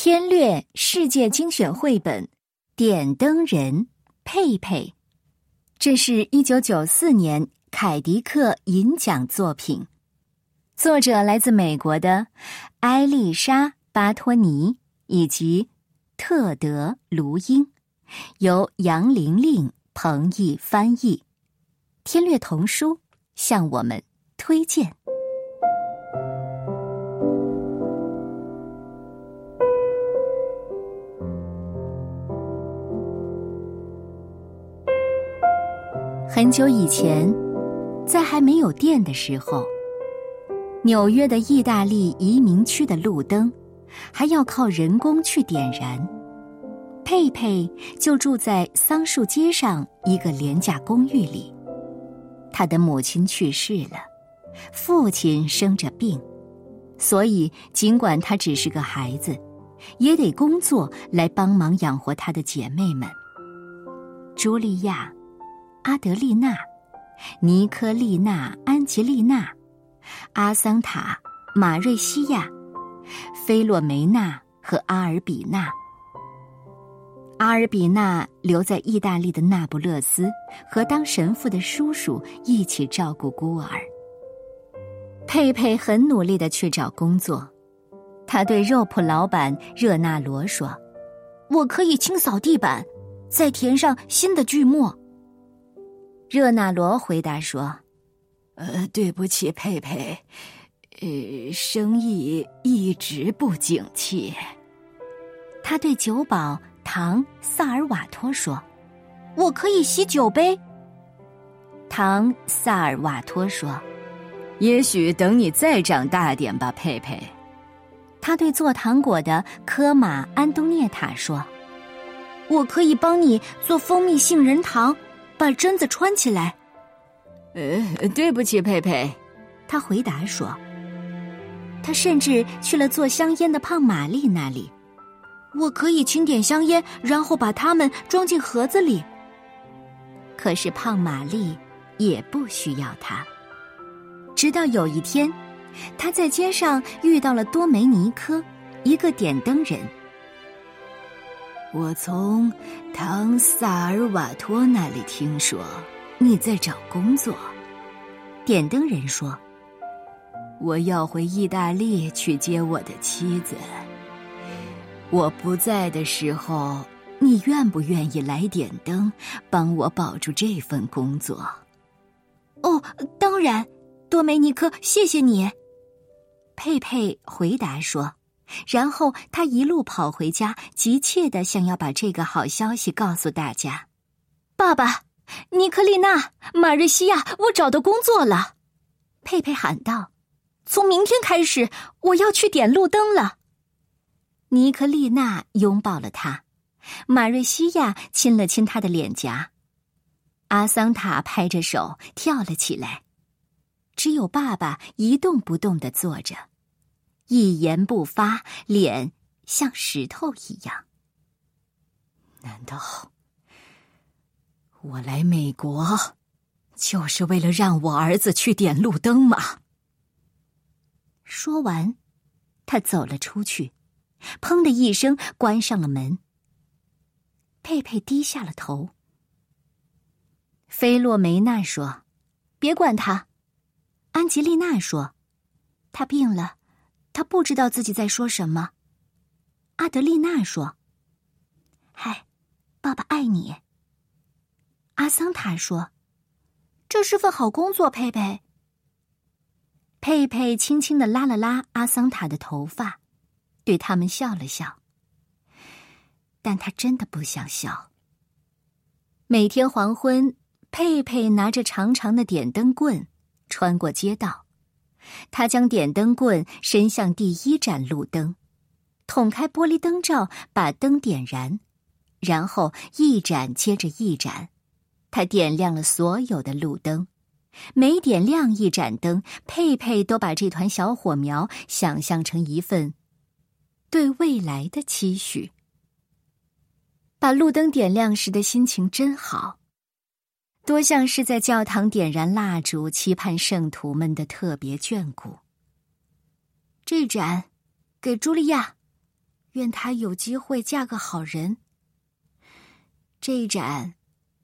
天略世界精选绘本《点灯人佩佩》，这是一九九四年凯迪克银奖作品，作者来自美国的艾丽莎·巴托尼以及特德·卢英，由杨玲玲、彭毅翻译。天略童书向我们推荐。很久以前，在还没有电的时候，纽约的意大利移民区的路灯还要靠人工去点燃。佩佩就住在桑树街上一个廉价公寓里。他的母亲去世了，父亲生着病，所以尽管他只是个孩子，也得工作来帮忙养活他的姐妹们。茱莉亚。阿德丽娜、尼科丽娜、安吉丽娜、阿桑塔、马瑞西亚、菲洛梅娜和阿尔比娜。阿尔比娜留在意大利的那不勒斯，和当神父的叔叔一起照顾孤儿。佩佩很努力的去找工作，他对肉铺老板热那罗说：“我可以清扫地板，再填上新的锯末。”热那罗回答说：“呃，对不起，佩佩，呃，生意一直不景气。”他对酒保唐萨尔瓦托说：“我可以洗酒杯。”唐萨尔瓦托说：“也许等你再长大点吧，佩佩。”他对做糖果的科马安东涅塔说：“我可以帮你做蜂蜜杏仁糖。”把针子穿起来。呃，对不起，佩佩，他回答说。他甚至去了做香烟的胖玛丽那里。我可以清点香烟，然后把它们装进盒子里。可是胖玛丽也不需要他。直到有一天，他在街上遇到了多梅尼科，一个点灯人。我从唐萨尔瓦托那里听说你在找工作，点灯人说：“我要回意大利去接我的妻子。我不在的时候，你愿不愿意来点灯，帮我保住这份工作？”“哦，当然，多梅尼克，谢谢你。”佩佩回答说。然后他一路跑回家，急切的想要把这个好消息告诉大家。爸爸，尼克丽娜、马瑞西亚，我找到工作了！佩佩喊道：“从明天开始，我要去点路灯了。”尼克丽娜拥抱了他，马瑞西亚亲了亲他的脸颊，阿桑塔拍着手跳了起来，只有爸爸一动不动的坐着。一言不发，脸像石头一样。难道我来美国就是为了让我儿子去点路灯吗？说完，他走了出去，砰的一声关上了门。佩佩低下了头。菲洛梅娜说：“别管他。”安吉丽娜说：“他病了。”他不知道自己在说什么。阿德丽娜说：“嗨，爸爸爱你。”阿桑塔说：“这是份好工作，佩佩。”佩佩轻轻的拉了拉阿桑塔的头发，对他们笑了笑。但他真的不想笑。每天黄昏，佩佩拿着长长的点灯棍，穿过街道。他将点灯棍伸向第一盏路灯，捅开玻璃灯罩，把灯点燃，然后一盏接着一盏，他点亮了所有的路灯。每点亮一盏灯，佩佩都把这团小火苗想象成一份对未来的期许。把路灯点亮时的心情真好。多像是在教堂点燃蜡烛，期盼圣徒们的特别眷顾。这盏，给茱莉亚。愿她有机会嫁个好人。这一盏，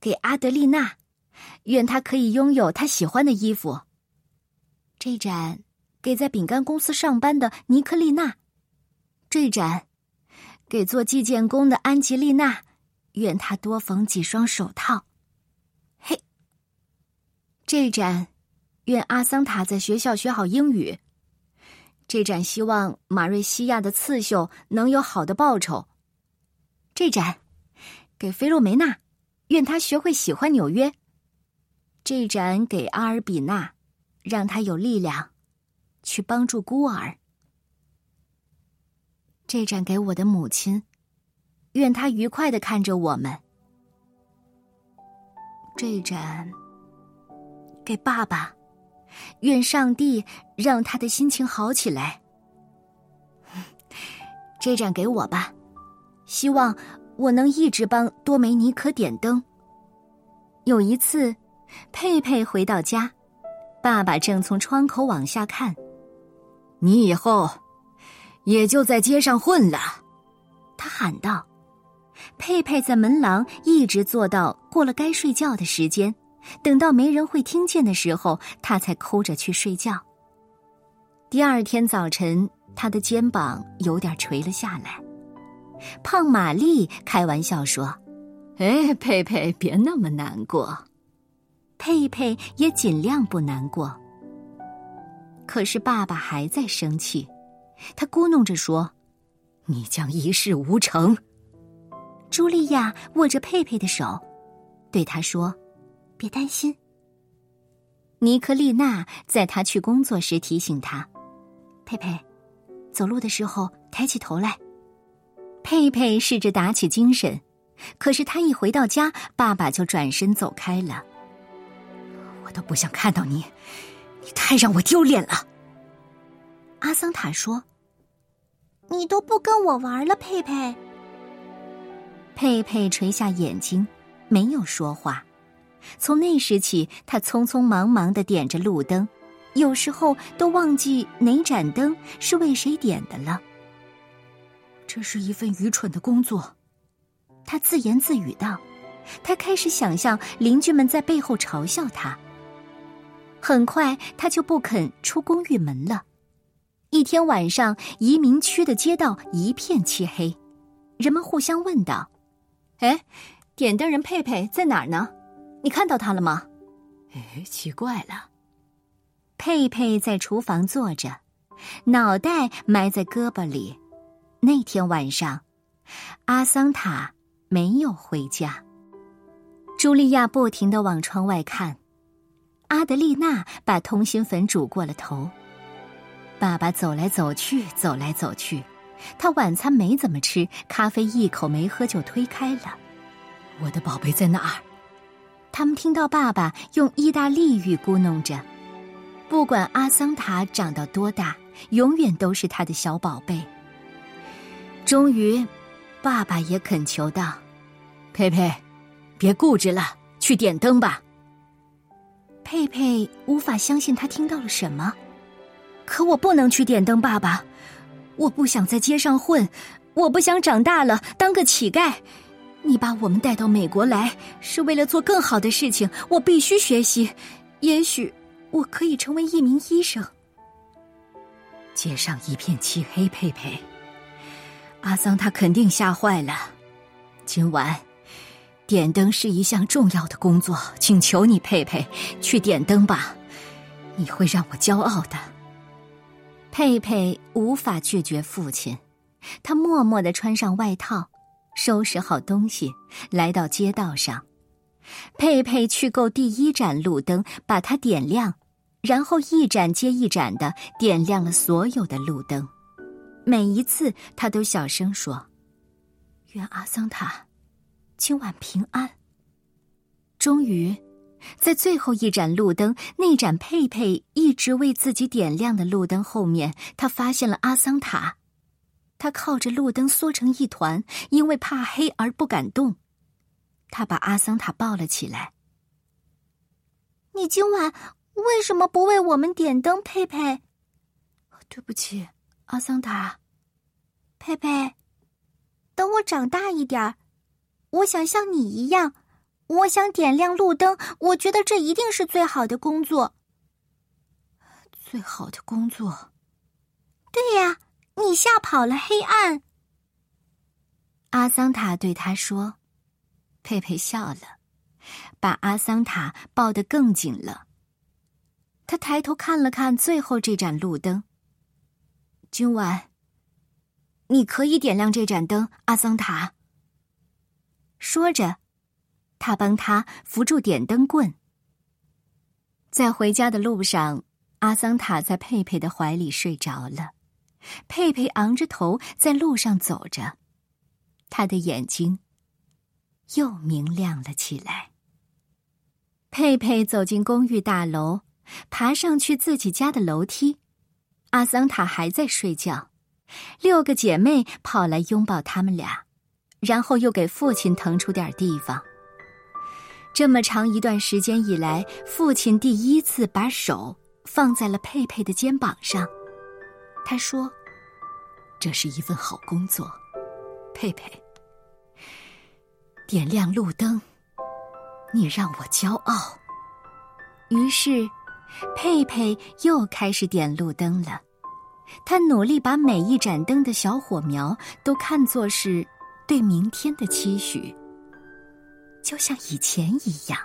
给阿德丽娜，愿她可以拥有她喜欢的衣服。这盏，给在饼干公司上班的尼克丽娜。这盏，给做计件工的安吉丽娜，愿她多缝几双手套。这盏，愿阿桑塔在学校学好英语。这盏希望马瑞西亚的刺绣能有好的报酬。这盏。给菲洛梅娜，愿她学会喜欢纽约。这盏给阿尔比娜，让她有力量去帮助孤儿。这盏给我的母亲，愿她愉快的看着我们。这盏给爸爸，愿上帝让他的心情好起来。这盏给我吧，希望。我能一直帮多梅尼可点灯。有一次，佩佩回到家，爸爸正从窗口往下看。你以后也就在街上混了，他喊道。佩佩在门廊一直坐到过了该睡觉的时间，等到没人会听见的时候，他才哭着去睡觉。第二天早晨，他的肩膀有点垂了下来。胖玛丽开玩笑说：“哎，佩佩，别那么难过。”佩佩也尽量不难过。可是爸爸还在生气，他咕哝着说：“你将一事无成。”茱莉亚握着佩佩的手，对他说：“别担心。”尼克丽娜在他去工作时提醒他：“佩佩，走路的时候抬起头来。”佩佩试着打起精神，可是他一回到家，爸爸就转身走开了。我都不想看到你，你太让我丢脸了。阿桑塔说：“你都不跟我玩了，佩佩。”佩佩垂下眼睛，没有说话。从那时起，他匆匆忙忙的点着路灯，有时候都忘记哪盏灯是为谁点的了。这是一份愚蠢的工作，他自言自语道。他开始想象邻居们在背后嘲笑他。很快，他就不肯出公寓门了。一天晚上，移民区的街道一片漆黑，人们互相问道：“哎，点灯人佩佩在哪儿呢？你看到他了吗？”“哎，奇怪了。”佩佩在厨房坐着，脑袋埋在胳膊里。那天晚上，阿桑塔没有回家。茱莉亚不停的往窗外看。阿德丽娜把通心粉煮过了头。爸爸走来走去，走来走去。他晚餐没怎么吃，咖啡一口没喝就推开了。我的宝贝在哪儿？他们听到爸爸用意大利语咕哝着。不管阿桑塔长到多大，永远都是他的小宝贝。终于，爸爸也恳求道：“佩佩，别固执了，去点灯吧。”佩佩无法相信他听到了什么。可我不能去点灯，爸爸，我不想在街上混，我不想长大了当个乞丐。你把我们带到美国来，是为了做更好的事情。我必须学习，也许我可以成为一名医生。街上一片漆黑，佩佩。阿桑他肯定吓坏了。今晚点灯是一项重要的工作，请求你，佩佩，去点灯吧，你会让我骄傲的。佩佩无法拒绝父亲，他默默的穿上外套，收拾好东西，来到街道上。佩佩去够第一盏路灯，把它点亮，然后一盏接一盏的点亮了所有的路灯。每一次，他都小声说：“愿阿桑塔今晚平安。”终于，在最后一盏路灯——那盏佩佩一直为自己点亮的路灯后面，他发现了阿桑塔。他靠着路灯缩成一团，因为怕黑而不敢动。他把阿桑塔抱了起来。“你今晚为什么不为我们点灯，佩佩？”“对不起。”阿桑塔，佩佩，等我长大一点儿，我想像你一样，我想点亮路灯。我觉得这一定是最好的工作。最好的工作。对呀，你吓跑了黑暗。阿桑塔对他说：“佩佩笑了，把阿桑塔抱得更紧了。他抬头看了看最后这盏路灯。今晚，你可以点亮这盏灯，阿桑塔。”说着，他帮他扶住点灯棍。在回家的路上，阿桑塔在佩佩的怀里睡着了，佩佩昂着头在路上走着。他的眼睛又明亮了起来。佩佩走进公寓大楼，爬上去自己家的楼梯。阿桑塔还在睡觉，六个姐妹跑来拥抱他们俩，然后又给父亲腾出点地方。这么长一段时间以来，父亲第一次把手放在了佩佩的肩膀上。他说：“这是一份好工作。”佩佩，点亮路灯，你让我骄傲。于是，佩佩又开始点路灯了。他努力把每一盏灯的小火苗都看作是对明天的期许，就像以前一样。